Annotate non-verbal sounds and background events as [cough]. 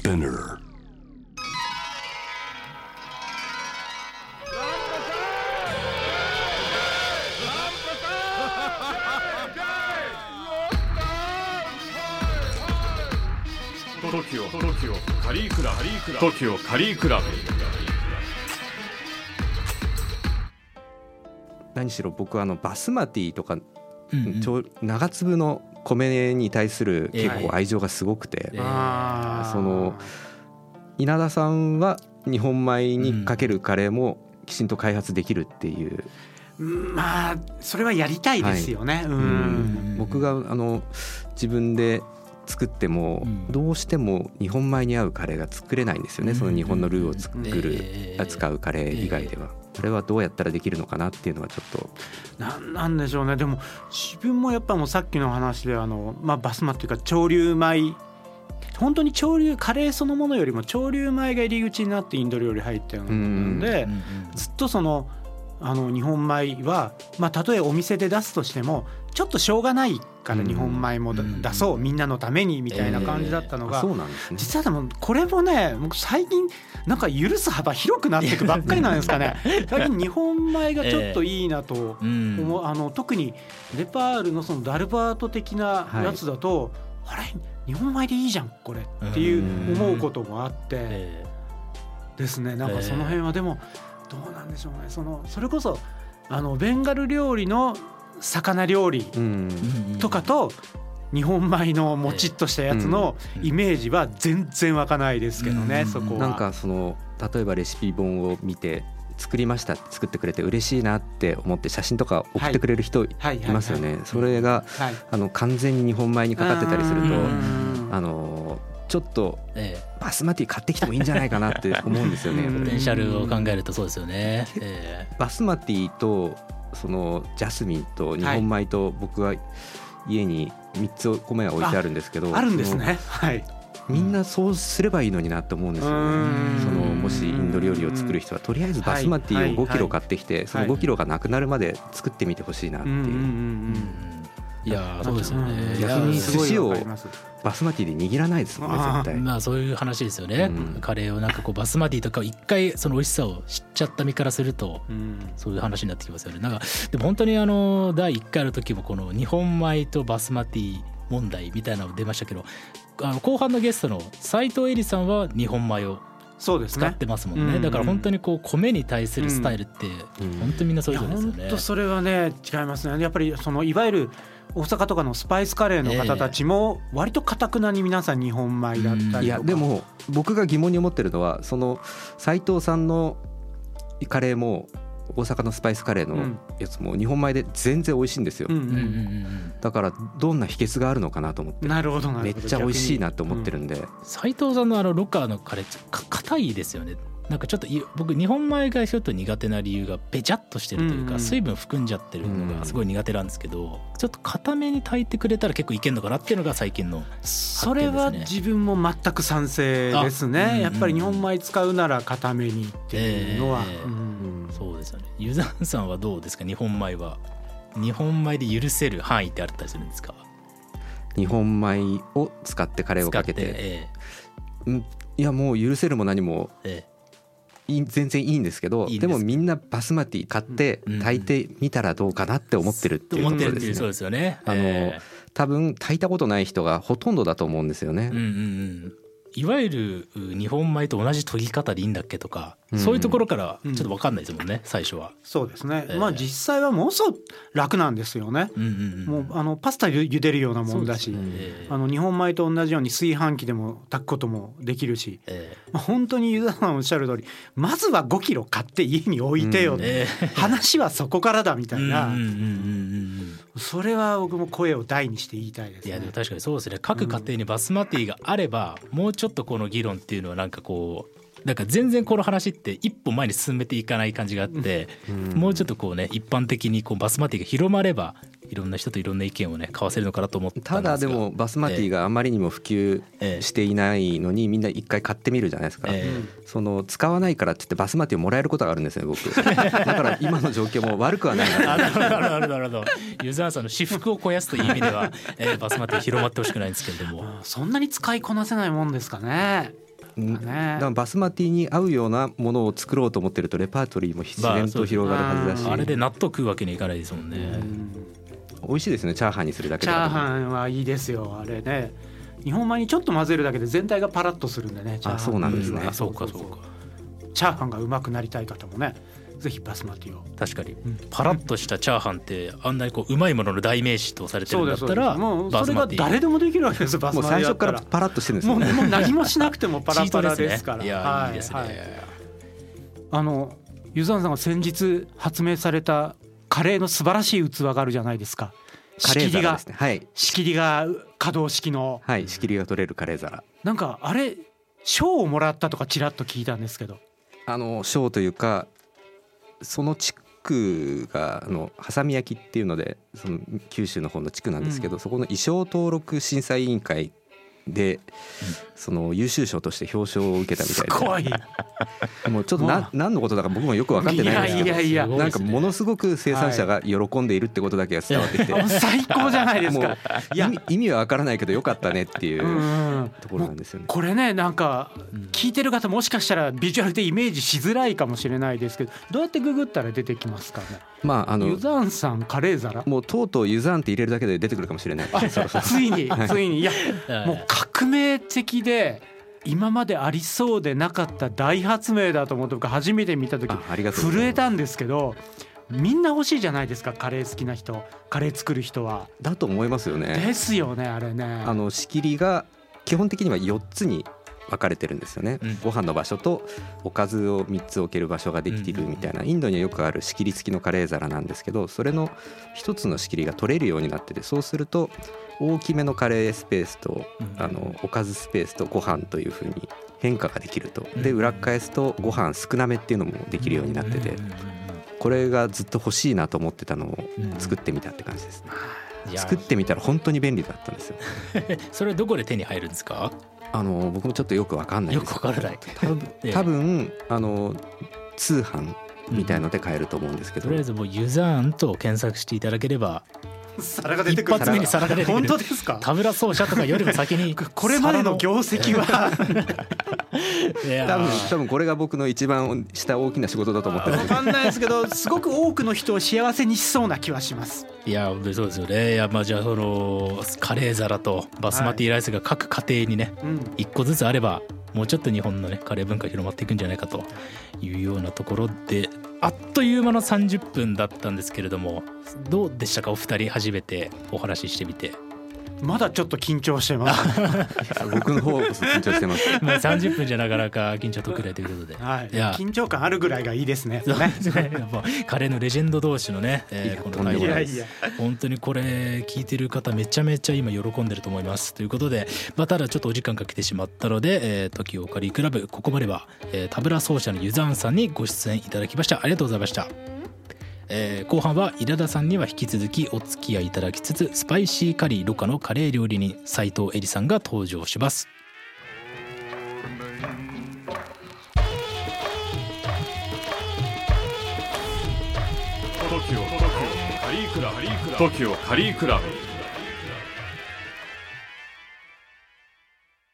Spinner. トキオトキオカリークラブトキオカリークラブ何しろ僕はあのバスマティとかうんうん長粒の米に対するええ結構愛情がすごくて、ええあー。その稲田さんは日本米にかけるカレーもきちんと開発できるっていう、うんまあそれはやりたいですよね、ううんん。僕があの自分で作ってもうん。どうしても日本米に合うカレーが作れないんですよね、うん。その日本のルーを作る、ええ。使うカレー以外では。それはどうやったらできるのかなっていうのはちょっと。なんなんでしょうね。でも自分もやっぱもうさっきの話であの、まあ、バスマっていうか潮流米。本当に潮流カレーそのものよりも潮流米が入り口になってインド料理入ったようなものなんで、ずっとそのあの日本米は、まあ、たとえお店で出すとしてもちょっとしょうがないからうん。日本米もだうん。出そうみんなのためにみたいな感じだったのが。実はでもこれもね僕最近なんか許す幅広くなっていくばっかりなんですかね。[laughs] 最近日本米がちょっといいなとうん思うあの特にネパールのそのダルバート的なやつだと、あれ？日本米でいいじゃんこれっていう思うこともあって。えですね。なんかその辺はでもどうなんでしょうね。そのそれこそあのベンガル料理の魚料理とかと日本米のもちっとしたやつのイメージは全然湧かないですけどね、うん。そこは。なんかその例えばレシピ本を見て作りました作ってくれて嬉しいなって思って写真とか送ってくれる人い。ますよね。それがはい、あの完全に日本米にかかってたりするとうん。あのちょっとえバスマティ買ってきてもいいんじゃないかなって思うんですよね。[laughs] ポテンシャルを考えるとそうですよね。えバスマティとそのジャスミンと日本米と僕は家に3つ米が置いてあるんですけどあるんですね。はい。みんなそうすればいいのになって思うんですようね。んそのもしインド料理を作る人はとりあえずバスマティを5キロ買ってきてその5キロがなくなるまで作ってみてほしいなっていういやーそうですよね。逆にすごい寿司をバスマティで握らないですもんね絶対。まあそういう話ですよね、うん。カレーをなんかこうバスマティとかを一回その美味しさを知っちゃった身からするとうん。そういう話になってきますよね。なんかでも本当にあの第1回の時もこの日本米とバスマティ問題みたいなの出ましたけどあの後半のゲストの斉藤恵里さんは日本米を使っ。てますもんねうんだから本当にこう米に対するスタイルってうん本当みんなそれぞれですよね。本当それはね違いますね。やっぱりそのいわゆる大阪とかのスパイスカレーの方たちも割とかたくなに皆さん日本米だったりとか。いやでも僕が疑問に思ってるのはその斉藤さんのカレーも大阪のスパイスカレーのうん。やつも日本米で全然美味しいんですよ、うんううんうん。んだからどんな秘訣があるのかなと思って。なるほどなるほど。めっちゃ美味しいなって思ってるんで、斉藤さんのあのロッカーのカレーか硬いですよね。なんかちょっとい僕日本米がちょっと苦手な理由がべちゃっとしてるというか、うん。うん水分含んじゃってるのがすごい苦手なんですけど、ちょっと硬めに炊いてくれたら結構いけんのかなっていうのが最近のそれは自分も全く賛成ですあうんね。やっぱり日本米使うなら固めにっていうのは。ええ。うんうんそうですよね。ユザンさんはどうですか？日本米は。日本米で許せる範囲ってあったりするんですか？日本米を使ってカレーをかけて。えうん。いやもう許せるも何も。ええ。全然いいんですけどでもみんなバスマティ買ってうん。炊いてみたらどうかなって思ってるっていうところですね。そうですよね。あのえ多分炊いたことない人がほとんどだと思うんですよね。えうんうんうんいわゆるう日本米と同じ研ぎ方でいいんだっけとか、うん。そういうところからちょっと分かんないですもんね、最初は。そうですね。ええ。まあ実際はものすごく楽なんですよね。うんうんうん、もうあのパスタゆ茹でるようなもんだし、ねええあの日本米と同じように炊飯器でも炊くこともできるし、えまあ、本当にユダさんおっしゃる通りまずは5キロ買って家に置いてよ、ええ。話はそこからだみたいな、うんうんうんうんうんそれは僕も声を大にして言いたいですね。いやでも確かにそうですね各家庭にバスマティがあれば、もうちょっとこの議論っていうのはなんかこうなんか全然この話って一歩前に進めていかない感じがあって、もうちょっとこうね一般的にこうバスマティが広まればいろんな人といろんな意見をね交わせるのかなと思ったたんですが。だでもバスマティがあまりにも普及ええしていないのにみんな一回買ってみるじゃないですか、えその使わないからって言ってバスマティをもらえることがあるんですよ僕。[laughs] だから今の状況も悪くはないな。あなるほどなるほどなるほど。ユーザーさんの私服を肥やすという意味では、えーバスマティ広まってほしくないんですけれども。うんそんなに使いこなせないもんですかね。うん。ね。だからバスマティに合うようなものを作ろうと思ってるとレパートリーも自然と広がるはずだし、まあれで納豆食うわけにいかないですもんね、うん美味しいですね。チャーハンにするだけチャーハンはいいですよあれね。日本米にちょっと混ぜるだけで全体がパラッとするんでねあそうなんですね。あそうかそうか。チャーハンがうまくなりたい方もねぜひバスマティを。確かに。ん。パラッとしたチャーハンってあんなにこううまいものの代名詞とされてるんだったらもうそれが誰でもできるわけですよバスマティ最初からパラッとしてるんですもうよね。もう何もしなくてもパラパラですから。いや、、はいいですね、はい。あのユザンさんが先日発明されたカレーの素晴らしい器があるじゃないですか。カレー仕切りがねはい。仕切りが可動式の。はい仕切りが取れるカレー皿。なんかあれ賞をもらったとかちらっと聞いたんですけど。あの賞というかその地区があのハサミ焼きっていうのでその九州の方の地区なんですけど、そこの衣装登録審査委員会で、その優秀賞として表彰を受けたみすたいごい。でもうちょっとな何のことだか僕もよく分かってないんですけどいやいやいや。なんかものすごく生産者が喜んでいるってことだけが伝わってきて、[laughs] 最高じゃないですか。意味意味は分からないけどよかったねっていう。うんうんところなんですよね。これねなんかうん聞いてる方もしかしたらビジュアルでイメージしづらいかもしれないですけどどうやってググったら出てきますかね？まああのユザンさんカレー皿？もうとうとうユザーンって入れるだけで出てくるかもしれない。[laughs] ついについにいやはいもう革命的で今までありそうでなかった大発明だと思って僕初めて見た時震えたんですけどみんな欲しいじゃないですかカレー好きな人カレー作る人は。だと思いますよね。ですよねあれね。あの仕切りが基本的には4つに分かれてるんですよね、うん。ご飯の場所とおかずを3つ置ける場所ができているみたいな。インドにはよくある仕切り付きのカレー皿なんですけどそれの1つの仕切りが取れるようになっててそうすると大きめのカレースペースとうん。あのおかずスペースとご飯というふうに変化ができると。でうん。裏返すとご飯少なめっていうのもできるようになっててこれがずっと欲しいなと思ってたのをうん作ってみたって感じですね作ってみたら本当に便利だったんですよ。[laughs] それはどこで手に入るんですか？あの僕もちょっとよくわかんないよです。くわからない。多分 [laughs] あの通販みたいので買えると思うんですけど、とりあえずもうユザーンと検索していただければ皿が出てくる。一発目に皿が出てくる。本当ですか？タブラ奏者とかよりも先にこれまでの業績は [laughs] 多分ー。多分これが僕の一番した大きな仕事だと思ってる。ん分でかんないですけどすごく多くの人を幸せにしそうな気はします。いや本当にそうですよね。いやまあじゃあそのカレー皿とバスマティライスが各家庭にねうん。一個ずつあればもうちょっと日本のねカレー文化広まっていくんじゃないかというようなところであっという間の30分だったんですけれどもどうでしたか？お二人初めてお話ししてみてまだちょっと緊張してます。い [laughs] や僕の方こそ緊張してます。[laughs] まあ30分じゃなかなか緊張特例ということで。はい。いや。緊張感あるぐらいがいいですね。そう。ですね。[laughs] やっぱカレーのレジェンド同士のね、えーこのとんでもない対話いや本当にこれ聞いてる方めちゃめちゃ今喜んでると思います。ということで、まあ、ただちょっとお時間かけてしまったので、えー、時をカリークラブここまでは、えータブラ奏者のユザーンさんにご出演いただきました。ありがとうございました、えー後半は稲田さんには引き続きお付き合いいただきつつスパイシーカリーろカのカレー料理人斉藤恵里さんが登場します。トキオカリークラ TOKIO カリークラブ